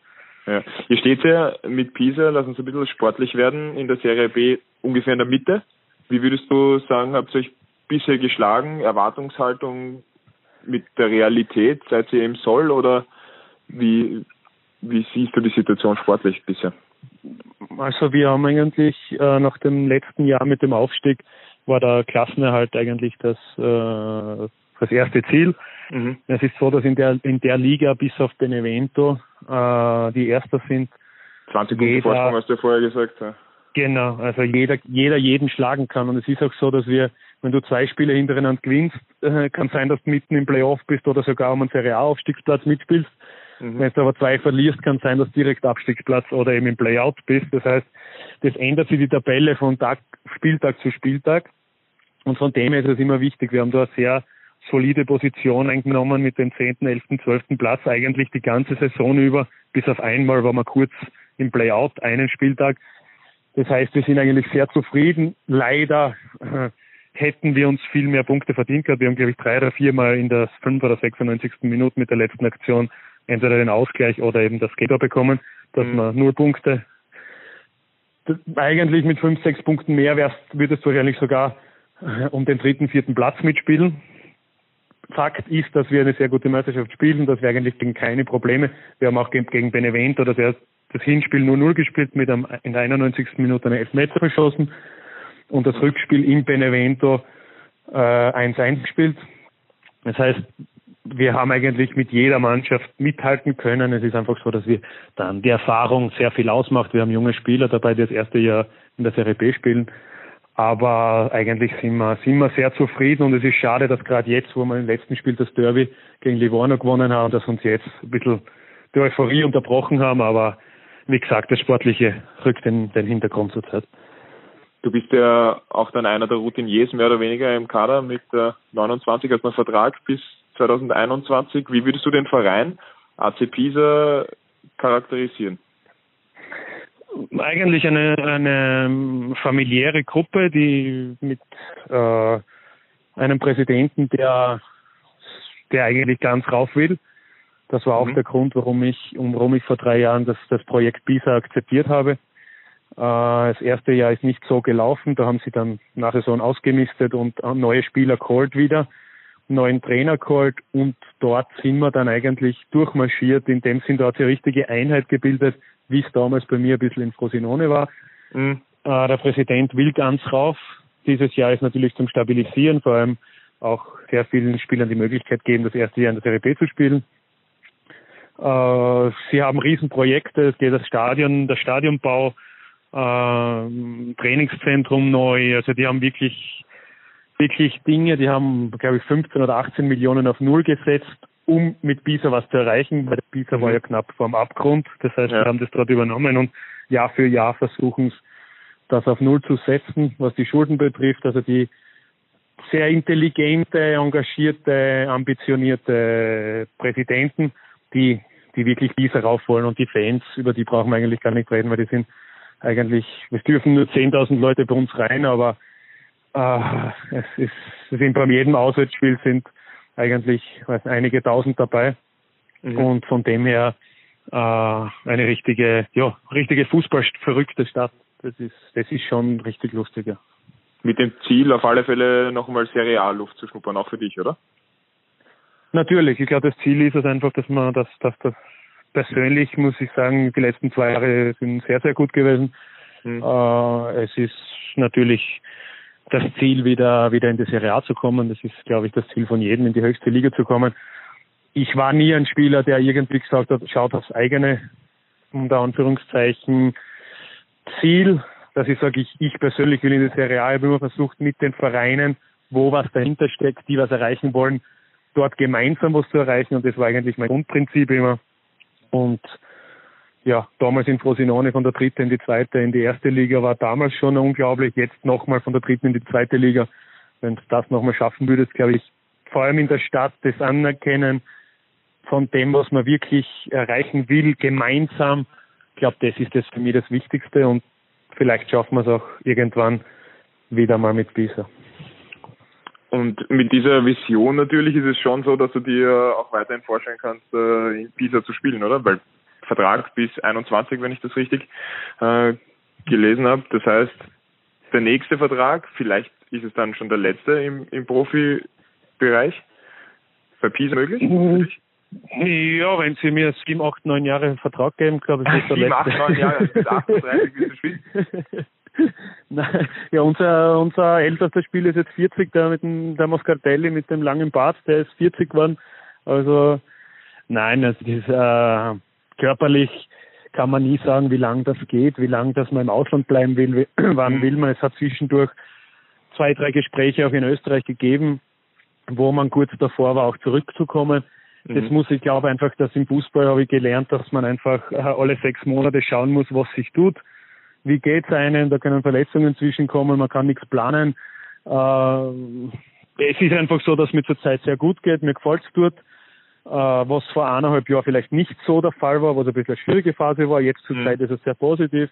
Ja. Ihr steht ja mit Pisa, lass uns ein bisschen sportlich werden, in der Serie B ungefähr in der Mitte. Wie würdest du sagen, habt ihr euch bisher geschlagen? Erwartungshaltung mit der Realität? Seid ihr im Soll oder wie, wie siehst du die Situation sportlich bisher? Also wir haben eigentlich äh, nach dem letzten Jahr mit dem Aufstieg war der Klassenerhalt eigentlich das, äh, das erste Ziel. Mhm. Es ist so, dass in der in der Liga bis auf Benevento äh, die Erster sind. 20 Punkte Vorsprung hast du ja vorher gesagt. Ja. Genau, also jeder jeder jeden schlagen kann und es ist auch so, dass wir, wenn du zwei Spiele hintereinander gewinnst, äh, kann sein, dass du mitten im Playoff bist oder sogar um einen Serie A Aufstiegsplatz mitspielst. Mhm. Wenn du aber zwei verlierst, kann sein, dass du direkt Abstiegsplatz oder eben im Playout bist. Das heißt, das ändert sich die Tabelle von Tag, Spieltag zu Spieltag. Und von dem her ist es immer wichtig. Wir haben da eine sehr solide Position eingenommen mit dem 10., 11., 12. Platz eigentlich die ganze Saison über. Bis auf einmal war man kurz im Playout, einen Spieltag. Das heißt, wir sind eigentlich sehr zufrieden. Leider äh, hätten wir uns viel mehr Punkte verdient gehabt. Wir haben, glaube ich, drei oder viermal in der 5 oder 96. Minute mit der letzten Aktion entweder den Ausgleich oder eben das Geber bekommen, dass mhm. man null Punkte eigentlich mit fünf, sechs Punkten mehr wärst, würdest du wahrscheinlich sogar äh, um den dritten, vierten Platz mitspielen. Fakt ist, dass wir eine sehr gute Meisterschaft spielen, dass wir eigentlich gegen keine Probleme. Wir haben auch gegen Benevento das, das Hinspiel nur 0 gespielt, mit einem, in der 91. Minute einen Elfmeter verschossen und das Rückspiel in Benevento äh, 1-1 gespielt. Das heißt, wir haben eigentlich mit jeder Mannschaft mithalten können. Es ist einfach so, dass wir dann die Erfahrung sehr viel ausmacht. Wir haben junge Spieler dabei, die das erste Jahr in der Serie B spielen. Aber eigentlich sind wir, sind wir sehr zufrieden und es ist schade, dass gerade jetzt, wo wir im letzten Spiel das Derby gegen Livorno gewonnen haben, dass uns jetzt ein bisschen die Euphorie unterbrochen haben. Aber wie gesagt, das Sportliche rückt in den Hintergrund zurzeit. Du bist ja auch dann einer der Routiniers mehr oder weniger im Kader mit 29 als einen Vertrag bis 2021. Wie würdest du den Verein AC Pisa charakterisieren? Eigentlich eine, eine familiäre Gruppe, die mit äh, einem Präsidenten, der, der eigentlich ganz rauf will. Das war auch mhm. der Grund, warum ich, warum ich vor drei Jahren das, das Projekt PISA akzeptiert habe. Äh, das erste Jahr ist nicht so gelaufen, da haben sie dann nach Saison ausgemistet und neue Spieler geholt wieder neuen Trainer geholt und dort sind wir dann eigentlich durchmarschiert. In dem Sinn, da hat sich eine richtige Einheit gebildet, wie es damals bei mir ein bisschen in Frosinone war. Mhm. Äh, der Präsident will ganz rauf. Dieses Jahr ist natürlich zum Stabilisieren, vor allem auch sehr vielen Spielern die Möglichkeit geben, das erste Jahr in der Serie B zu spielen. Äh, sie haben Riesenprojekte, es geht das Stadion, der Stadionbau, äh, Trainingszentrum neu, also die haben wirklich wirklich Dinge, die haben, glaube ich, 15 oder 18 Millionen auf Null gesetzt, um mit Pisa was zu erreichen, weil Pisa war mhm. ja knapp vorm Abgrund. Das heißt, ja. wir haben das dort übernommen und Jahr für Jahr versuchen es, das auf Null zu setzen, was die Schulden betrifft. Also die, sehr intelligente, engagierte, ambitionierte Präsidenten, die, die wirklich Pisa rauf wollen und die Fans, über die brauchen wir eigentlich gar nicht reden, weil die sind eigentlich, es dürfen nur 10.000 Leute bei uns rein, aber es ist, es sind bei jedem Auswärtsspiel sind eigentlich weiß, einige Tausend dabei mhm. und von dem her äh, eine richtige, ja, richtige Fußballverrückte Stadt. Das ist, das ist schon richtig lustig, ja. Mit dem Ziel, auf alle Fälle nochmal Serie A Luft zu schnuppern, auch für dich, oder? Natürlich. Ich glaube, das Ziel ist es einfach, dass man, dass, dass das persönlich, muss ich sagen, die letzten zwei Jahre sind sehr, sehr gut gewesen. Mhm. Äh, es ist natürlich das Ziel, wieder, wieder in die Serie A zu kommen. Das ist, glaube ich, das Ziel von jedem, in die höchste Liga zu kommen. Ich war nie ein Spieler, der irgendwie gesagt hat, schaut aufs eigene, unter Anführungszeichen, Ziel, dass ich sage, ich, ich persönlich will in die Serie A. Ich habe immer versucht, mit den Vereinen, wo was dahinter steckt, die was erreichen wollen, dort gemeinsam was zu erreichen. Und das war eigentlich mein Grundprinzip immer. Und ja, damals in Frosinone von der dritten in die zweite, in die erste Liga war damals schon unglaublich. Jetzt nochmal von der dritten in die zweite Liga. Wenn du das nochmal schaffen würdest, glaube ich, vor allem in der Stadt das Anerkennen von dem, was man wirklich erreichen will, gemeinsam. Ich glaube, das ist das für mich das Wichtigste und vielleicht schaffen wir es auch irgendwann wieder mal mit Pisa. Und mit dieser Vision natürlich ist es schon so, dass du dir auch weiterhin vorstellen kannst, äh, in Pisa zu spielen, oder? Weil Vertrag bis 21, wenn ich das richtig äh, gelesen habe. Das heißt, der nächste Vertrag, vielleicht ist es dann schon der letzte im, im Profibereich, bei Pisa möglich? Mhm. Ja, wenn Sie mir sieben, acht, neun Jahre Vertrag geben, glaube ich, ist der letzte. Sieben, acht, neun Jahre, bis 38 bist du spielen. Nein, ja, unser, unser ältester Spieler ist jetzt 40, der mit dem, der Moscardelli mit dem langen Bart, der ist 40 geworden. Also, nein, also das ist, äh, körperlich kann man nie sagen, wie lang das geht, wie lang dass man im Ausland bleiben will, wie, wann mhm. will man. Es hat zwischendurch zwei, drei Gespräche auch in Österreich gegeben, wo man kurz davor war, auch zurückzukommen. Mhm. Das muss ich glaube einfach, dass im Fußball habe ich gelernt, dass man einfach äh, alle sechs Monate schauen muss, was sich tut. Wie geht's einem? Da können Verletzungen zwischenkommen, man kann nichts planen. Äh, es ist einfach so, dass mir zurzeit sehr gut geht, mir gefällt's dort äh, was vor eineinhalb Jahren vielleicht nicht so der Fall war, was ein bisschen eine schwierige Phase war. Jetzt zur mhm. Zeit ist es sehr positiv.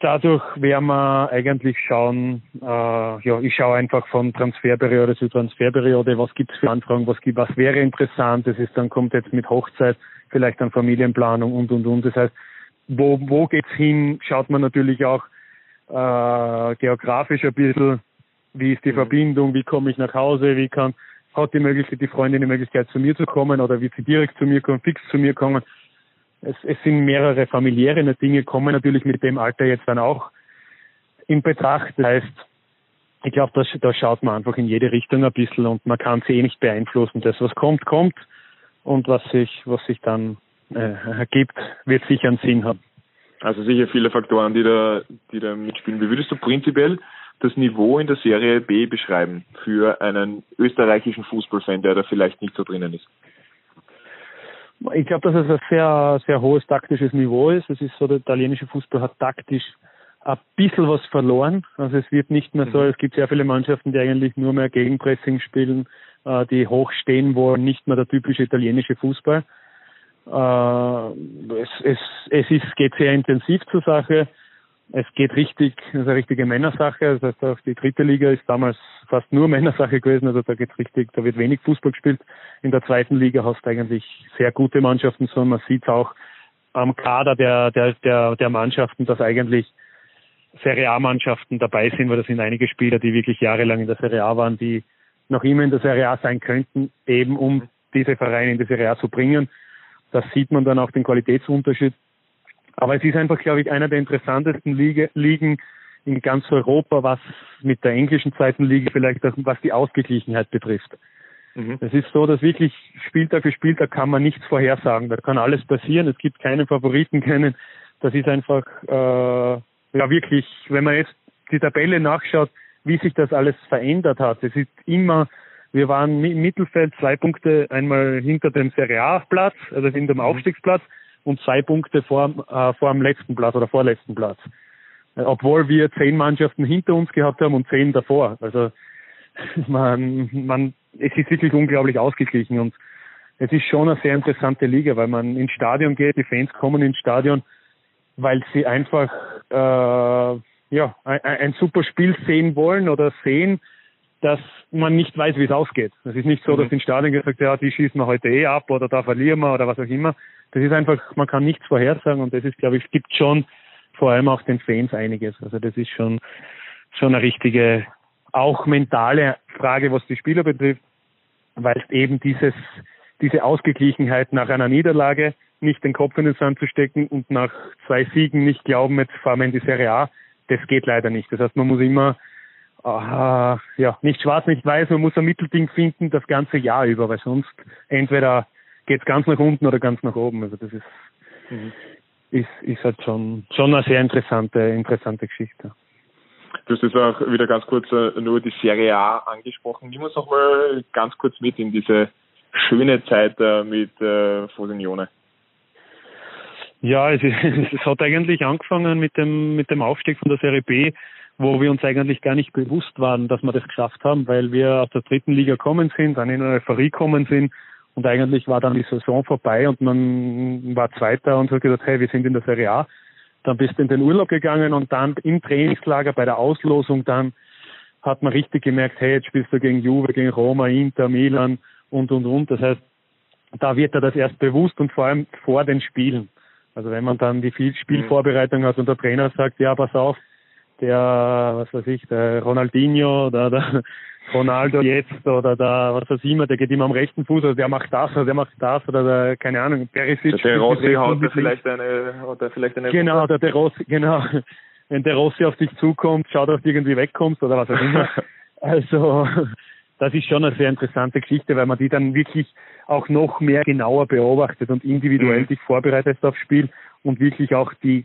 Dadurch werden wir eigentlich schauen, äh, ja, ich schaue einfach von Transferperiode zu Transferperiode, was gibt's für Anfragen, was gibt, was wäre interessant, das ist dann kommt jetzt mit Hochzeit, vielleicht dann Familienplanung und und und. Das heißt, wo, wo geht's hin, schaut man natürlich auch äh, geografisch ein bisschen, wie ist die mhm. Verbindung, wie komme ich nach Hause, wie kann hat die Möglichkeit, die Freundin die Möglichkeit zu mir zu kommen oder wird sie direkt zu mir kommen, fix zu mir kommen. Es, es sind mehrere familiäre Dinge, kommen natürlich mit dem Alter jetzt dann auch in Betracht. Das heißt, ich glaube, da, da schaut man einfach in jede Richtung ein bisschen und man kann sie eh nicht beeinflussen. Das, was kommt, kommt und was sich, was sich dann äh, ergibt, wird sicher einen Sinn haben. Also sicher viele Faktoren, die da, die da mitspielen. Wie würdest du prinzipiell das Niveau in der Serie B beschreiben für einen österreichischen Fußballfan, der da vielleicht nicht so drinnen ist? Ich glaube, dass es ein sehr, sehr hohes taktisches Niveau ist. Es ist so, der italienische Fußball hat taktisch ein bisschen was verloren. Also es wird nicht mehr so, mhm. es gibt sehr viele Mannschaften, die eigentlich nur mehr Gegenpressing spielen, äh, die hoch stehen wollen, nicht mehr der typische italienische Fußball. Äh, es, es, es ist, geht sehr intensiv zur Sache es geht richtig, es ist eine richtige Männersache. Das heißt, auch die dritte Liga ist damals fast nur Männersache gewesen. Also da geht's richtig, da wird wenig Fußball gespielt. In der zweiten Liga hast du eigentlich sehr gute Mannschaften, so man sieht auch am Kader der, der, der, der Mannschaften, dass eigentlich Serie A-Mannschaften dabei sind, weil da sind einige Spieler, die wirklich jahrelang in der Serie A waren, die noch immer in der Serie A sein könnten, eben um diese Vereine in die Serie A zu bringen. Das sieht man dann auch den Qualitätsunterschied aber es ist einfach, glaube ich, einer der interessantesten Ligen in ganz Europa, was mit der englischen zweiten Liga vielleicht, was die Ausgeglichenheit betrifft. Mhm. Es ist so, dass wirklich Spieltag für Spieltag kann man nichts vorhersagen. Da kann alles passieren. Es gibt keinen Favoriten, keinen. Das ist einfach, äh, ja wirklich, wenn man jetzt die Tabelle nachschaut, wie sich das alles verändert hat. Es ist immer, wir waren im Mittelfeld zwei Punkte einmal hinter dem Serie A-Platz, also hinter dem mhm. Und zwei Punkte vor, äh, vor dem letzten Platz oder vorletzten Platz. Äh, obwohl wir zehn Mannschaften hinter uns gehabt haben und zehn davor. Also man, man, es ist wirklich unglaublich ausgeglichen und es ist schon eine sehr interessante Liga, weil man ins Stadion geht, die Fans kommen ins Stadion, weil sie einfach äh, ja ein, ein super Spiel sehen wollen oder sehen, dass man nicht weiß, wie es ausgeht. Es ist nicht so, dass mhm. ins Stadion gesagt ja, die schießen wir heute eh ab oder da verlieren wir oder was auch immer. Das ist einfach, man kann nichts vorhersagen und das ist, glaube ich, gibt schon vor allem auch den Fans einiges. Also das ist schon schon eine richtige, auch mentale Frage, was die Spieler betrifft, weil es eben dieses diese Ausgeglichenheit nach einer Niederlage nicht den Kopf in den Sand zu stecken und nach zwei Siegen nicht glauben, jetzt fahren wir in die Serie A, das geht leider nicht. Das heißt, man muss immer äh, ja, nicht schwarz, nicht weiß, man muss ein Mittelding finden das ganze Jahr über, weil sonst entweder geht es ganz nach unten oder ganz nach oben. Also das ist, mhm. ist, ist halt schon, schon eine sehr interessante, interessante Geschichte. Du hast jetzt auch wieder ganz kurz äh, nur die Serie A angesprochen. Nimm uns noch mal ganz kurz mit in diese schöne Zeit äh, mit äh, Frosinone. Ja, es, es, hat eigentlich angefangen mit dem, mit dem Aufstieg von der Serie B wo wir uns eigentlich gar nicht bewusst waren, dass wir das geschafft haben, weil wir aus der dritten Liga kommen sind, dann in eine Euphorie kommen sind und eigentlich war dann die Saison vorbei und man war Zweiter und hat gesagt, hey, wir sind in der Serie A. Dann bist du in den Urlaub gegangen und dann im Trainingslager bei der Auslosung dann hat man richtig gemerkt, hey, jetzt spielst du gegen Juve, gegen Roma, Inter, Milan und, und, und. Das heißt, da wird er das erst bewusst und vor allem vor den Spielen. Also wenn man dann die Spielvorbereitung hat und der Trainer sagt, ja, pass auf, der, was weiß ich, der Ronaldinho oder der Ronaldo jetzt oder der, was weiß ich immer, der geht immer am rechten Fuß, oder der macht das oder der macht das oder der, keine Ahnung, Perisic. Der, der Rossi haut da vielleicht eine, hat vielleicht eine. Genau, der, der Rossi, genau. Wenn der Rossi auf dich zukommt, schau, dass du irgendwie wegkommst oder was auch immer. also, das ist schon eine sehr interessante Geschichte, weil man die dann wirklich auch noch mehr genauer beobachtet und individuell mhm. sich vorbereitet aufs Spiel und wirklich auch die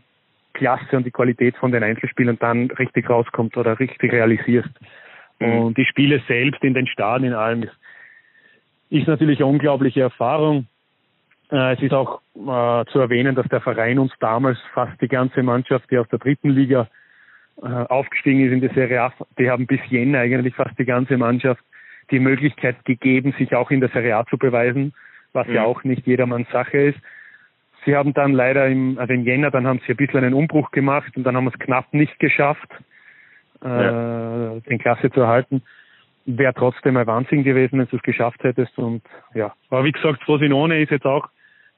Klasse und die Qualität von den Einzelspielern dann richtig rauskommt oder richtig realisierst. Mhm. Und die Spiele selbst in den Stadien, in allem, ist, ist natürlich eine unglaubliche Erfahrung. Äh, es ist auch äh, zu erwähnen, dass der Verein uns damals fast die ganze Mannschaft, die aus der dritten Liga äh, aufgestiegen ist in die Serie A, die haben bis Jänner eigentlich fast die ganze Mannschaft die Möglichkeit gegeben, sich auch in der Serie A zu beweisen, was mhm. ja auch nicht jedermanns Sache ist. Sie haben dann leider im, also im Jänner, dann haben sie ein bisschen einen Umbruch gemacht und dann haben wir es knapp nicht geschafft, äh, ja. den Klasse zu erhalten. Wäre trotzdem ein Wahnsinn gewesen, wenn du es geschafft hättest. Und ja, aber wie gesagt, Frosinone ist jetzt auch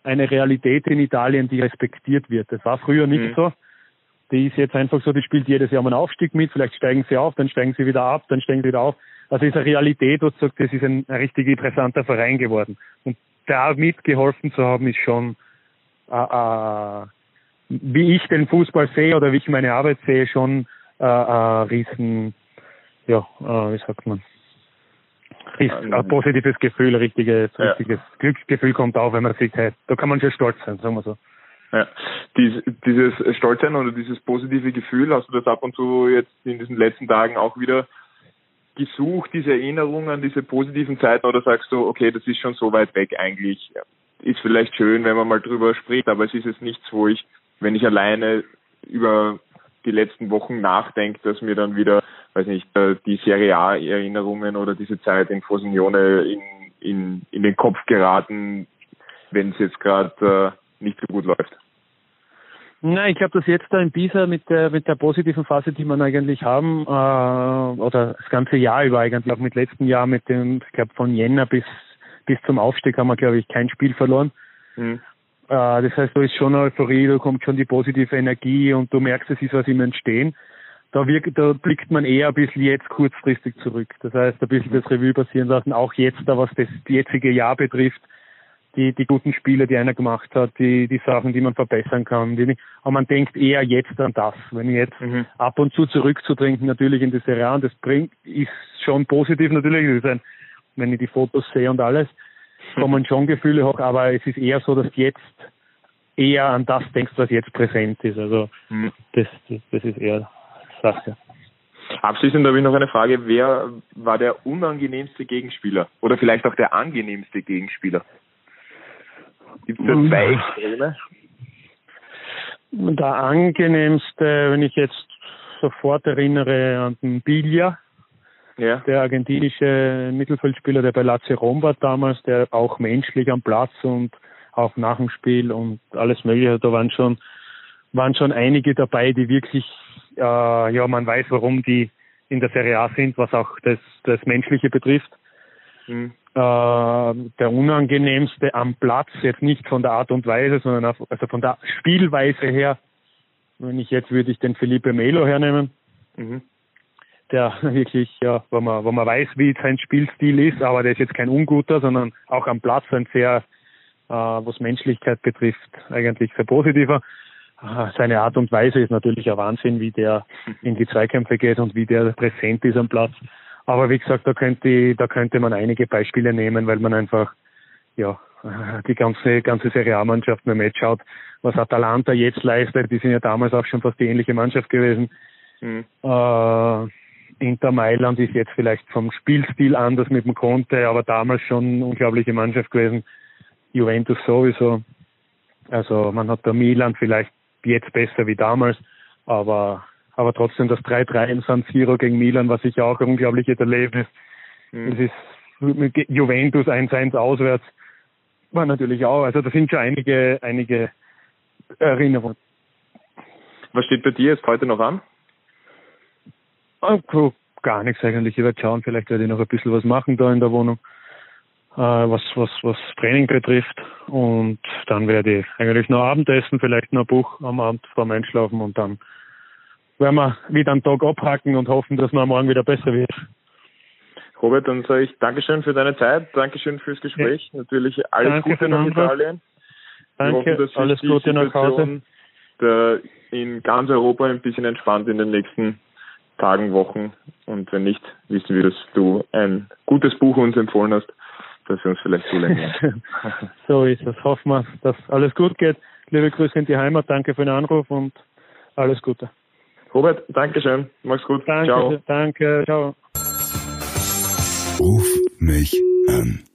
eine Realität in Italien, die respektiert wird. Das war früher nicht mhm. so. Die ist jetzt einfach so, die spielt jedes Jahr mal einen Aufstieg mit, vielleicht steigen sie auf, dann steigen sie wieder ab, dann steigen sie wieder auf. Also ist eine Realität, wo du sagst, das ist ein, ein richtig interessanter Verein geworden. Und da mitgeholfen zu haben, ist schon, äh, äh, wie ich den Fußball sehe oder wie ich meine Arbeit sehe, schon äh, äh, riesen, ja, äh, wie sagt man, ist ein positives Gefühl, richtiges, ja. richtiges Glücksgefühl kommt auf, wenn man sieht, hey, da kann man schon stolz sein, sagen wir so. Ja, Dies, dieses Stolzsein oder dieses positive Gefühl, hast du das ab und zu jetzt in diesen letzten Tagen auch wieder gesucht, diese Erinnerung an diese positiven Zeiten, oder sagst du, okay, das ist schon so weit weg eigentlich, ist vielleicht schön, wenn man mal drüber spricht, aber es ist jetzt nichts, wo ich, wenn ich alleine über die letzten Wochen nachdenke, dass mir dann wieder, weiß nicht, äh, die Serie A Erinnerungen oder diese Zeit in Frosinone in, in, in den Kopf geraten, wenn es jetzt gerade äh, nicht so gut läuft. Nein, ich glaube, dass jetzt da in Pisa mit der mit der positiven Phase, die man eigentlich haben, äh, oder das ganze Jahr über eigentlich auch mit letzten Jahr mit dem, ich glaube von Jänner bis bis zum Aufstieg haben wir, glaube ich, kein Spiel verloren. Mhm. Äh, das heißt, da ist schon Euphorie, da kommt schon die positive Energie und du merkst, es ist was im Entstehen. Da, wirkt, da blickt man eher ein bisschen jetzt kurzfristig zurück. Das heißt, ein bisschen das Revue passieren lassen, auch jetzt da, was das jetzige Jahr betrifft, die, die guten Spiele, die einer gemacht hat, die, die Sachen, die man verbessern kann. Die, aber man denkt eher jetzt an das. Wenn jetzt mhm. ab und zu zurückzutrinken, natürlich in die Serie A, das bringt, ist schon positiv natürlich. Das ist ein wenn ich die Fotos sehe und alles, kommen schon Gefühle hoch, aber es ist eher so, dass jetzt eher an das denkst, was jetzt präsent ist. Also mhm. das, das ist eher Sache. Abschließend habe ich noch eine Frage. Wer war der unangenehmste Gegenspieler? Oder vielleicht auch der angenehmste Gegenspieler? Gibt es da zwei Extreme? Der angenehmste, wenn ich jetzt sofort erinnere an den Bilja, ja. der argentinische Mittelfeldspieler, der bei Lazio Rom war damals, der auch menschlich am Platz und auch nach dem Spiel und alles Mögliche. Da waren schon, waren schon einige dabei, die wirklich, äh, ja, man weiß, warum die in der Serie A sind, was auch das, das Menschliche betrifft. Mhm. Äh, der unangenehmste am Platz, jetzt nicht von der Art und Weise, sondern auf, also von der Spielweise her, wenn ich jetzt würde ich den Felipe Melo hernehmen. Mhm der wirklich, ja, wo man, wo man weiß, wie sein Spielstil ist, aber der ist jetzt kein unguter, sondern auch am Platz ein sehr, äh, was Menschlichkeit betrifft, eigentlich sehr positiver. Äh, seine Art und Weise ist natürlich ein Wahnsinn, wie der in die Zweikämpfe geht und wie der präsent ist am Platz. Aber wie gesagt, da könnte, da könnte man einige Beispiele nehmen, weil man einfach, ja, die ganze, ganze Serie A-Mannschaft nur Match schaut, was Atalanta jetzt leistet. Die sind ja damals auch schon fast die ähnliche Mannschaft gewesen. Mhm. Äh, Inter Mailand ist jetzt vielleicht vom Spielstil anders mit dem Conte, aber damals schon eine unglaubliche Mannschaft gewesen. Juventus sowieso. Also man hat da Milan vielleicht jetzt besser wie damals, aber aber trotzdem das 3-3 in San Siro gegen Milan war sicher auch ein unglaubliches Erlebnis. Mhm. Es ist Juventus 1-1 auswärts war natürlich auch. Also da sind schon einige einige Erinnerungen. Was steht bei dir jetzt heute noch an? Also, gar nichts eigentlich. Ich werde schauen, vielleicht werde ich noch ein bisschen was machen da in der Wohnung, äh, was, was, was Training betrifft. Und dann werde ich eigentlich noch Abendessen, vielleicht noch ein Buch am Abend vorm Einschlafen und dann werden wir wieder einen Tag abhaken und hoffen, dass es morgen wieder besser wird. Robert, dann sage ich Dankeschön für deine Zeit, Dankeschön fürs Gespräch. Ja. Natürlich alles Danke Gute nach Italien. Danke, hoffen, alles Gute nach Hause. Der in ganz Europa ein bisschen entspannt in den nächsten Tagen, Wochen. Und wenn nicht, wissen wir, dass du ein gutes Buch uns empfohlen hast, dass wir uns vielleicht zulenken. so ist es. Hoffen wir, dass alles gut geht. Liebe Grüße in die Heimat. Danke für den Anruf und alles Gute. Robert, danke schön. Mach's gut. Danke, ciao. Danke. Ciao. Ruf mich an.